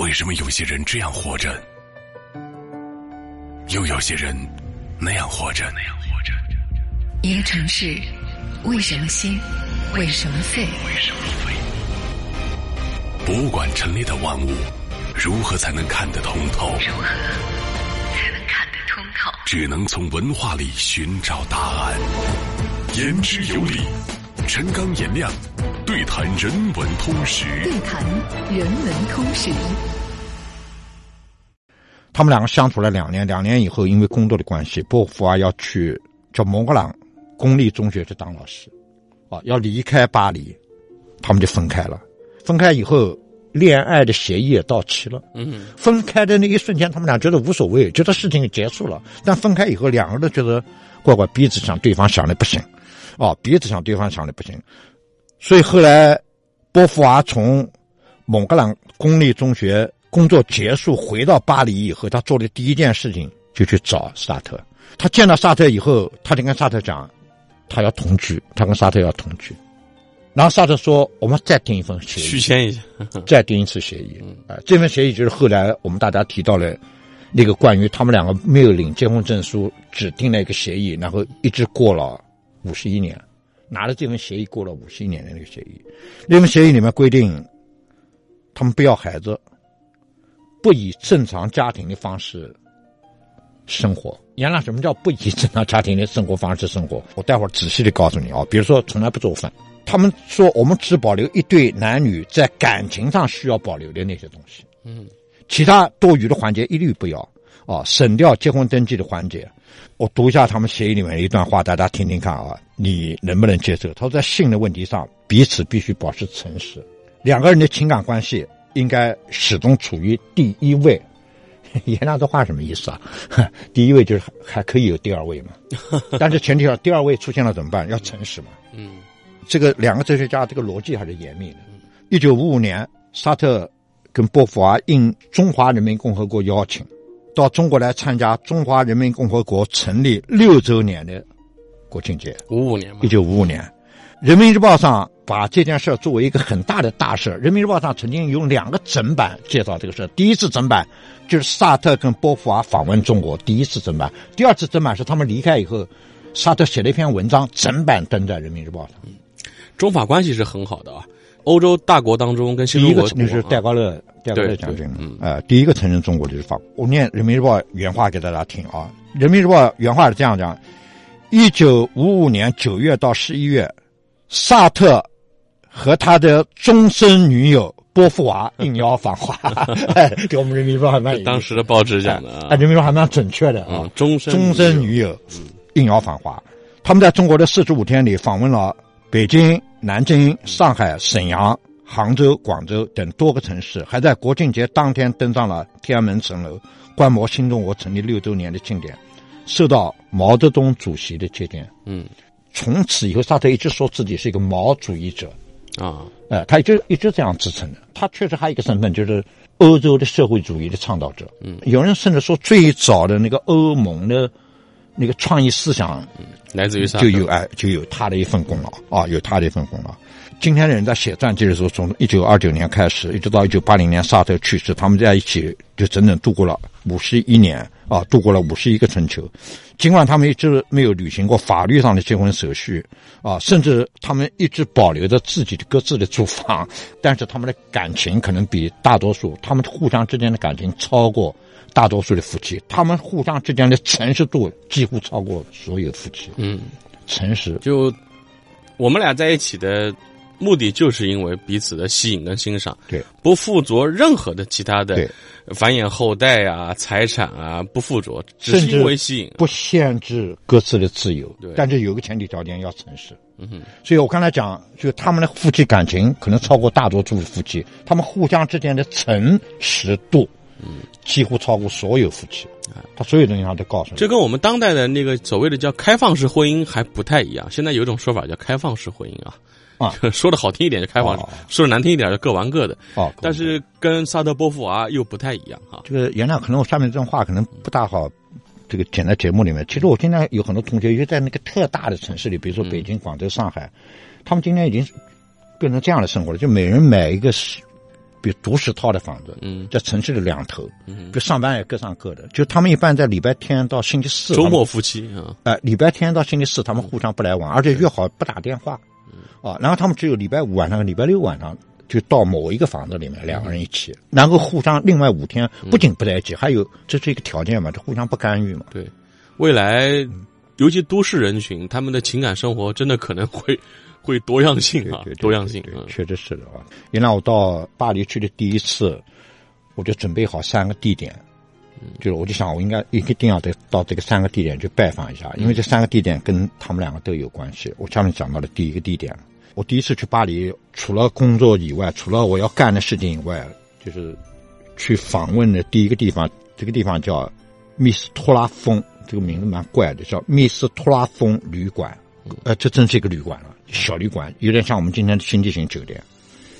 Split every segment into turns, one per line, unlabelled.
为什么有些人这样活着，又有些人那样活着？那样活着。
一个城市，为什么兴？为什么废？
为什么废？博物馆陈列的万物，如何才能看得通透？
如何才能看得通透？
只能从文化里寻找答案。言之有理，陈刚、颜亮对谈人文通识。
对谈人文通识。
他们两个相处了两年，两年以后，因为工作的关系，波伏娃要去叫蒙格朗公立中学去当老师，啊，要离开巴黎，他们就分开了。分开以后，恋爱的协议也到期了。
嗯，
分开的那一瞬间，他们俩觉得无所谓，觉得事情结束了。但分开以后，两个人都觉得怪怪，鼻子想对方想的不行，哦，鼻子想对方想的不行。所以后来，波伏娃从蒙格朗公立中学工作结束，回到巴黎以后，他做的第一件事情就去找萨特。他见到萨特以后，他就跟萨特讲，他要同居，他跟萨特要同居。然后萨特说：“我们再订一份协议，
续签一下，
再订一次协议。啊、这份协议就是后来我们大家提到了那个关于他们两个没有领结婚证书，只订了一个协议，然后一直过了五十一年，拿了这份协议过了五十一年的那个协议。那份协议里面规定，他们不要孩子，不以正常家庭的方式生活。原来什么叫不以正常家庭的生活方式生活？我待会儿仔细的告诉你啊。比如说，从来不做饭。”他们说，我们只保留一对男女在感情上需要保留的那些东西，
嗯，
其他多余的环节一律不要，啊，省掉结婚登记的环节。我读一下他们协议里面的一段话，大家听听看啊，你能不能接受？他说，在性的问题上，彼此必须保持诚实，两个人的情感关系应该始终处于第一位。言亮这话什么意思啊？第一位就是还可以有第二位嘛，但是前提要第二位出现了怎么办？要诚实嘛，
嗯。
这个两个哲学家这个逻辑还是严密的。一九五五年，沙特跟波伏娃应中华人民共和国邀请，到中国来参加中华人民共和国成立六周年的国庆节。
五五年嘛，
一九五五年，《人民日报》上把这件事作为一个很大的大事。《人民日报》上曾经有两个整版介绍这个事。第一次整版就是沙特跟波伏娃访问中国，第一次整版；第二次整版是他们离开以后，沙特写了一篇文章，整版登在《人民日报》上。
中法关系是很好的啊，欧洲大国当中跟新中国
那是戴高乐，戴高乐将军，嗯，呃，第一个承认中国就是法国。我念《人民日报》原话给大家听啊，《人民日报》原话是这样讲：一九五五年九月到十一月，萨特和他的终身女友波伏娃 应邀访华，给我们 《人民日报》还蛮
当时的报纸讲的啊，《
人民日报》还蛮准确的啊，
终身
终身女友应邀访华，他们在中国的四十五天里访问了北京。南京、上海、沈阳、杭州、广州等多个城市，还在国庆节当天登上了天安门城楼，观摩新中国成立六周年的庆典，受到毛泽东主席的接见。
嗯，
从此以后，沙特一直说自己是一个毛主义者。
啊，
呃，他一直一直这样自称的。他确实还有一个身份，就是欧洲的社会主义的倡导者。
嗯，
有人甚至说，最早的那个欧盟的那个创意思想。
来自于
就有哎，就有他的一份功劳啊，有他的一份功劳。今天的人在写传记的时候，从一九二九年开始，一直到一九八零年沙特去世，他们在一起就整整度过了五十一年啊，度过了五十一个春秋。尽管他们一直没有履行过法律上的结婚手续啊，甚至他们一直保留着自己的各自的住房，但是他们的感情可能比大多数，他们互相之间的感情超过。大多数的夫妻，他们互相之间的诚实度几乎超过所有夫妻。
嗯，
诚实。
就我们俩在一起的目的，就是因为彼此的吸引跟欣赏。
对，
不附着任何的其他的繁衍后代啊、财产啊，不附着，只是因为吸引，
不限制各自的自由。
对，
但是有个前提条件，要诚实。
嗯哼。
所以我刚才讲，就他们的夫妻感情可能超过大多数夫妻，他们互相之间的诚实度。
嗯，
几乎超过所有夫妻啊，他所有东西他都告诉你。
这跟我们当代的那个所谓的叫开放式婚姻还不太一样。现在有一种说法叫开放式婚姻啊，
啊，
说的好听一点就开放式，说的难听一点就各玩各的。
哦，
但是跟萨德波伏娃又不太一样哈。
这个原谅，可能我下面这段话可能不大好，这个剪在节目里面。其实我今天有很多同学，就在那个特大的城市里，比如说北京、广州、上海，他们今天已经变成这样的生活了，就每人买一个十比如独十套的房子，
嗯。
在城市的两头，
嗯。
就上班也各上各的。就他们一般在礼拜天到星期四，
周末夫妻啊，
哎、礼拜天到星期四他们互相不来往，而且约好不打电话，啊，然后他们只有礼拜五晚上、和礼拜六晚上就到某一个房子里面两个人一起，然后互相另外五天不仅不在一起，还有这是一个条件嘛，这互相不干预嘛。
对，未来尤其都市人群，他们的情感生活真的可能会 会多样性啊
对对，对
多样性
确实是的啊。原来我到巴黎去的第一次，我就准备好三个地点，就是我就想我应该一定要得到这个三个地点去拜访一下，因为这三个地点跟他们两个都有关系。我下面讲到了第一个地点，我第一次去巴黎，除了工作以外，除了我要干的事情以外，就是去访问的第一个地方，这个地方叫密斯托拉峰，这个名字蛮怪的，叫密斯托拉峰旅馆。呃，这真是一个旅馆了，小旅馆，有点像我们今天的星级型酒店。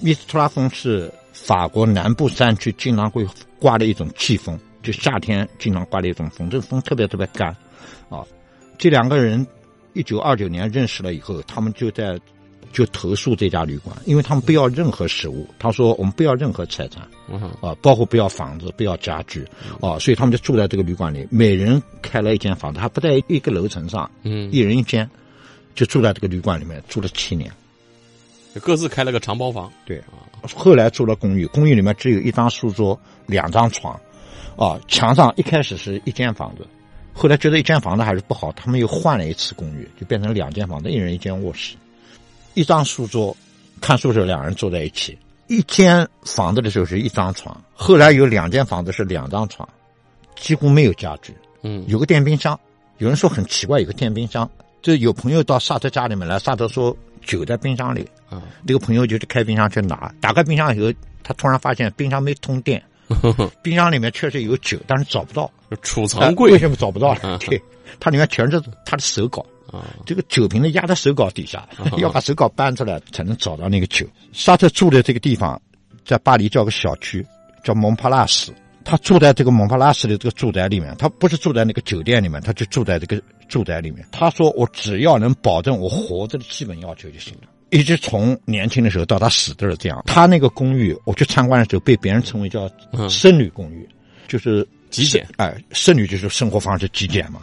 密斯托拉峰是法国南部山区经常会刮的一种季风，就夏天经常刮的一种风，这个风特别特别干，啊，这两个人一九二九年认识了以后，他们就在就投诉这家旅馆，因为他们不要任何食物，他说我们不要任何财产，啊，包括不要房子，不要家具，啊，所以他们就住在这个旅馆里，每人开了一间房子，还不在一个楼层上，
嗯。
一，人一间，就住在这个旅馆里面住了七年。
各自开了个长包房，
对，后来住了公寓，公寓里面只有一张书桌、两张床，啊，墙上一开始是一间房子，后来觉得一间房子还是不好，他们又换了一次公寓，就变成两间房子，一人一间卧室，一张书桌，看书的时候两人坐在一起，一间房子的时候是一张床，后来有两间房子是两张床，几乎没有家具，
嗯
有个电冰箱，有人说很奇怪，有个电冰箱。就有朋友到萨特家里面来，萨特说酒在冰箱里，
啊，
这个朋友就去开冰箱去拿，打开冰箱以后，他突然发现冰箱没通电，冰箱里面确实有酒，但是找不到。
储
哎
藏柜
为什么找不到
嗯
呢？对，它里面全是他的手稿，
啊，
这个酒瓶子压在手稿底下，要把手稿搬出来才能找到那个酒。沙特住的这个地方，在巴黎叫个小区，叫蒙帕拉斯。他住在这个蒙帕拉斯的这个住宅里面，他不是住在那个酒店里面，他就住在这个住宅里面。他说：“我只要能保证我活着的基本要求就行了。”一直从年轻的时候到他死都是这样。他那个公寓，我去参观的时候，被别人称为叫
嗯
僧侣公寓，就是
极简
哎，剩女就是生活方式极简嘛。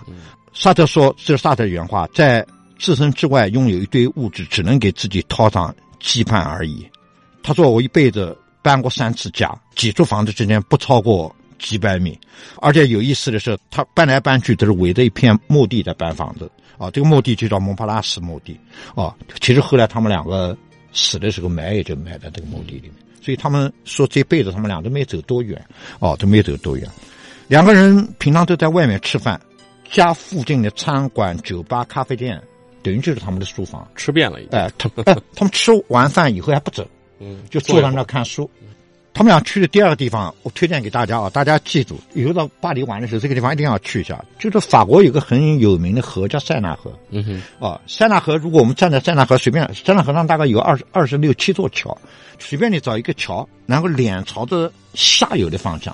萨特说，这是萨特原话，在自身之外拥有一堆物质，只能给自己套上羁绊而已。他说，我一辈子搬过三次家，几处房子之间不超过几百米，而且有意思的是，他搬来搬去都是围着一片墓地在搬房子啊。这个墓地就叫蒙帕拉斯墓地啊。其实后来他们两个死的时候埋也就埋在这个墓地里面，所以他们说这辈子他们俩都没走多远啊，都没走多远。两个人平常都在外面吃饭，家附近的餐馆、酒吧、咖啡店，等于就是他们的书房。
吃遍了
哎，他哎，他们吃完饭以后还不走，
嗯，
就坐在那看书。他们俩去的第二个地方，我推荐给大家啊，大家记住，以后到巴黎玩的时候，这个地方一定要去一下。就是法国有个很有名的河叫塞纳河
嗯哼，
啊，塞纳河，如果我们站在塞纳河随便，塞纳河上大概有二十二十六七座桥，随便你找一个桥，然后脸朝着下游的方向，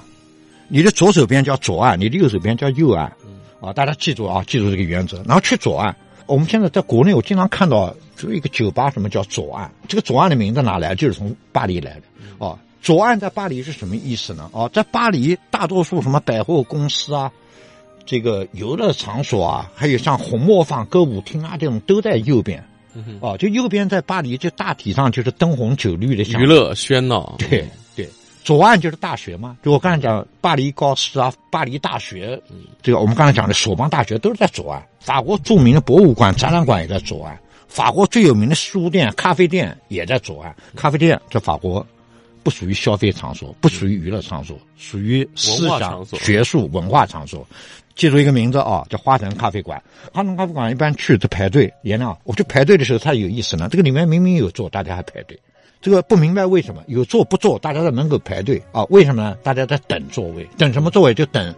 你的左手边叫左岸，你的右手边叫右岸，啊，大家记住啊，记住这个原则，然后去左岸。我们现在在国内，我经常看到就一个酒吧，什么叫左岸？这个左岸的名字哪来？就是从巴黎来的哦。左岸在巴黎是什么意思呢？哦，在巴黎，大多数什么百货公司啊，这个游乐场所啊，还有像红磨坊歌舞厅啊这种都在右边。哦，就右边在巴黎，就大体上就是灯红酒绿的
娱乐喧闹，
对对，左岸就是大学嘛，就我刚才讲巴黎高师啊，巴黎大学，这个我们刚才讲的索邦大学都是在左岸。法国著名的博物馆、展览馆也在左岸，法国最有名的书店、咖啡店也在左岸。咖啡店在法国不属于消费场所，不属于娱乐场所，属于思想学术、文化场所。记住一个名字啊，叫花城咖啡馆。花城咖啡馆一般去都排队，原谅我去排队的时候，它有意思呢。这个里面明明有座，大家还排队。这个不明白为什么有座不坐，大家在门口排队啊？为什么呢？大家在等座位，等什么座位？就等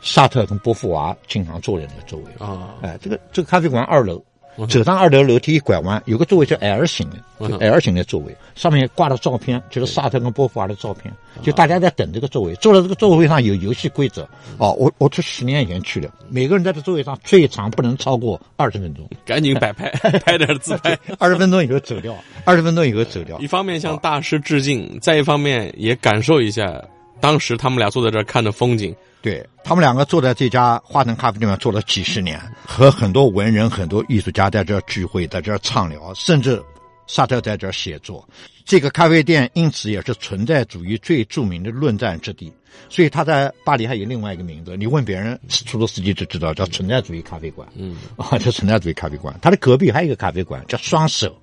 沙特跟波伏娃经常坐的那个座位。
啊，
哎，这个这个咖啡馆二楼，走上二楼楼梯一拐弯，有个座位叫 L 型的，就 L 型的座位，上面挂了照片，就是萨特跟波伏娃的照片，就大家在等这个座位。坐在这个座位上有游戏规则，哦，我我是十年以前去的，每个人在这座位上最长不能超过二十分钟，
赶紧摆拍，拍点自拍，
二十分钟以后走掉，二十分钟以后走掉。
一方面向大师致敬，再一方面也感受一下当时他们俩坐在这儿看的风景。
对他们两个坐在这家花城咖啡店坐了几十年，和很多文人、很多艺术家在这儿聚会，在这儿畅聊，甚至沙特在这儿写作。这个咖啡店因此也是存在主义最著名的论战之地。所以他在巴黎还有另外一个名字，你问别人，出租司机就知道，叫存在主义咖啡馆。嗯，啊，叫存在主义咖啡馆。他的隔壁还有一个咖啡馆，叫双手，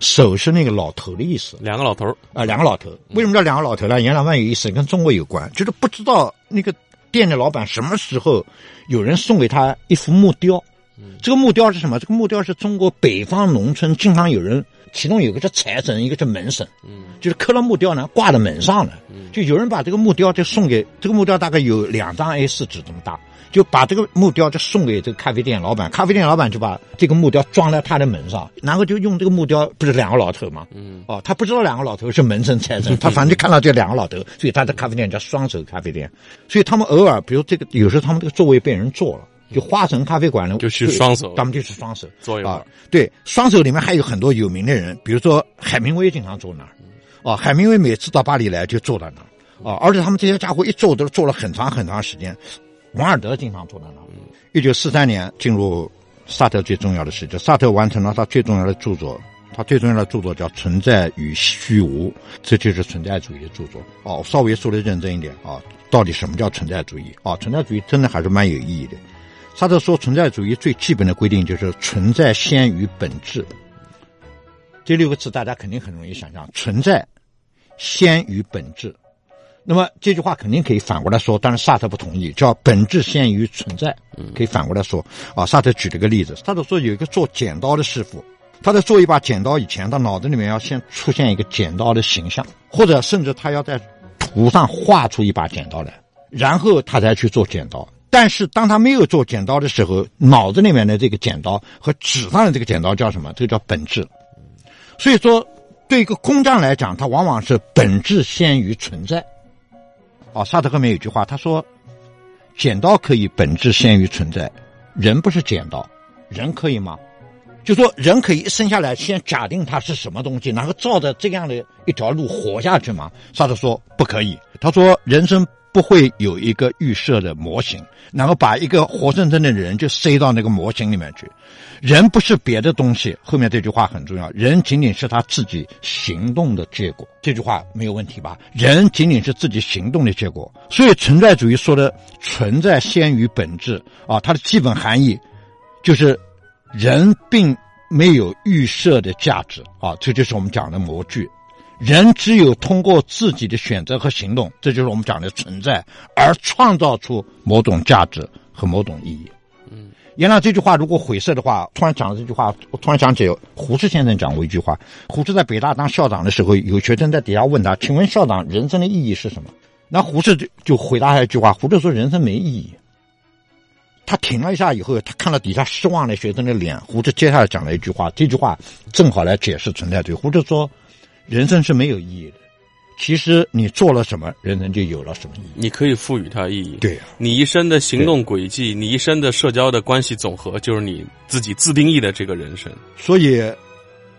手是那个老头的意思，
两个老头
啊，两个老头。为什么叫两个老头呢？杨老板有意思，跟中国有关，就是不知道那个。店的老板什么时候有人送给他一幅木雕？这个木雕是什么？这个木雕是中国北方农村经常有人，其中有个叫财神，一个叫门神，嗯，就是刻了木雕呢，挂在门上的，就有人把这个木雕就送给这个木雕，大概有两张 A 四纸这么大。就把这个木雕就送给这个咖啡店老板，咖啡店老板就把这个木雕装在他的门上，然后就用这个木雕，不是两个老头吗？嗯，哦，他不知道两个老头是门神财神，他反正就看到这两个老头，所以他的咖啡店叫双手咖啡店。所以他们偶尔，比如这个有时候他们这个座位被人坐了，就花城咖啡馆呢，
就去双手，
他们就是双手
坐一会儿。
对，双手里面还有很多有名的人，比如说海明威经常坐那儿，哦，海明威每次到巴黎来就坐在那儿，哦，而且他们这些家伙一坐都坐了很长很长时间。王尔德经常坐在那儿。一九四三年进入萨特最重要的时期，萨特完成了他最重要的著作，他最重要的著作叫《存在与虚无》，这就是存在主义的著作。哦，稍微说的认真一点啊，到底什么叫存在主义？啊，存在主义真的还是蛮有意义的。萨特说，存在主义最基本的规定就是存在先于本质。这六个字大家肯定很容易想象，存在先于本质。那么这句话肯定可以反过来说，但是萨特不同意，叫本质先于存在。可以反过来说，啊，萨特举了个例子，萨特说有一个做剪刀的师傅，他在做一把剪刀以前，他脑子里面要先出现一个剪刀的形象，或者甚至他要在图上画出一把剪刀来，然后他才去做剪刀。但是当他没有做剪刀的时候，脑子里面的这个剪刀和纸上的这个剪刀叫什么？这个叫本质。所以说，对一个工匠来讲，他往往是本质先于存在。哦，萨特后面有句话，他说：“剪刀可以本质先于存在，人不是剪刀，人可以吗？就说人可以一生下来先假定他是什么东西，然后照着这样的一条路活下去吗？”萨特说：“不可以。”他说：“人生。”不会有一个预设的模型，然后把一个活生生的人就塞到那个模型里面去。人不是别的东西，后面这句话很重要。人仅仅是他自己行动的结果，这句话没有问题吧？人仅仅是自己行动的结果。所以存在主义说的存在先于本质啊，它的基本含义就是人并没有预设的价值啊，这就是我们讲的模具。人只有通过自己的选择和行动，这就是我们讲的存在，而创造出某种价值和某种意义。嗯，原来这句话如果晦涩的话，突然讲了这句话，我突然想起胡适先生讲过一句话。胡适在北大当校长的时候，有学生在底下问他：“请问校长，人生的意义是什么？”那胡适就就回答他一句话：“胡适说，人生没意义。”他停了一下以后，他看到底下失望的学生的脸，胡适接下来讲了一句话，这句话正好来解释存在主义。胡适说。人生是没有意义的，其实你做了什么，人生就有了什么意义。
你可以赋予它意义。
对，
你一生的行动轨迹，你一生的社交的关系总和，就是你自己自定义的这个人生。
所以，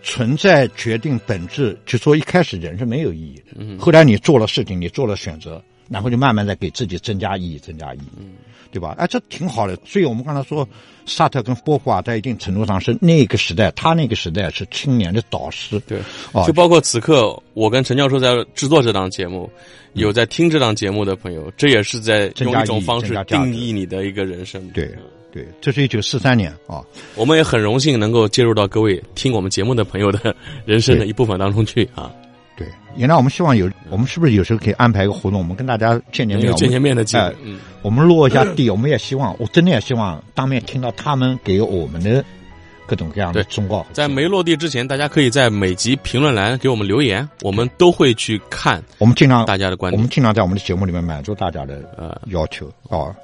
存在决定本质，就说一开始人是没有意义的。嗯。后来你做了事情，你做了选择，然后就慢慢的给自己增加意义，增加意义。嗯。对吧？哎，这挺好的。所以我们刚才说，萨特跟波伏娃在一定程度上是那个时代，他那个时代是青年的导师。
对，就包括此刻，我跟陈教授在制作这档节目，有在听这档节目的朋友，这也是在用一种方式定义你的一个人生。
对，对，这是一九四三年啊，
我们也很荣幸能够介入到各位听我们节目的朋友的人生的一部分当中去啊。
对，原来我们希望有，我们是不是有时候可以安排一个活动，我们跟大家见见面，
见见面的机会。
我们落一下地，我们也希望，我真的也希望当面听到他们给我们的各种各样的忠告。
在没落地之前，大家可以在每集评论栏给我们留言，我们都会去看。
我们尽量
大家的观点，
我们尽量在我们的节目里面满足大家的呃要求啊。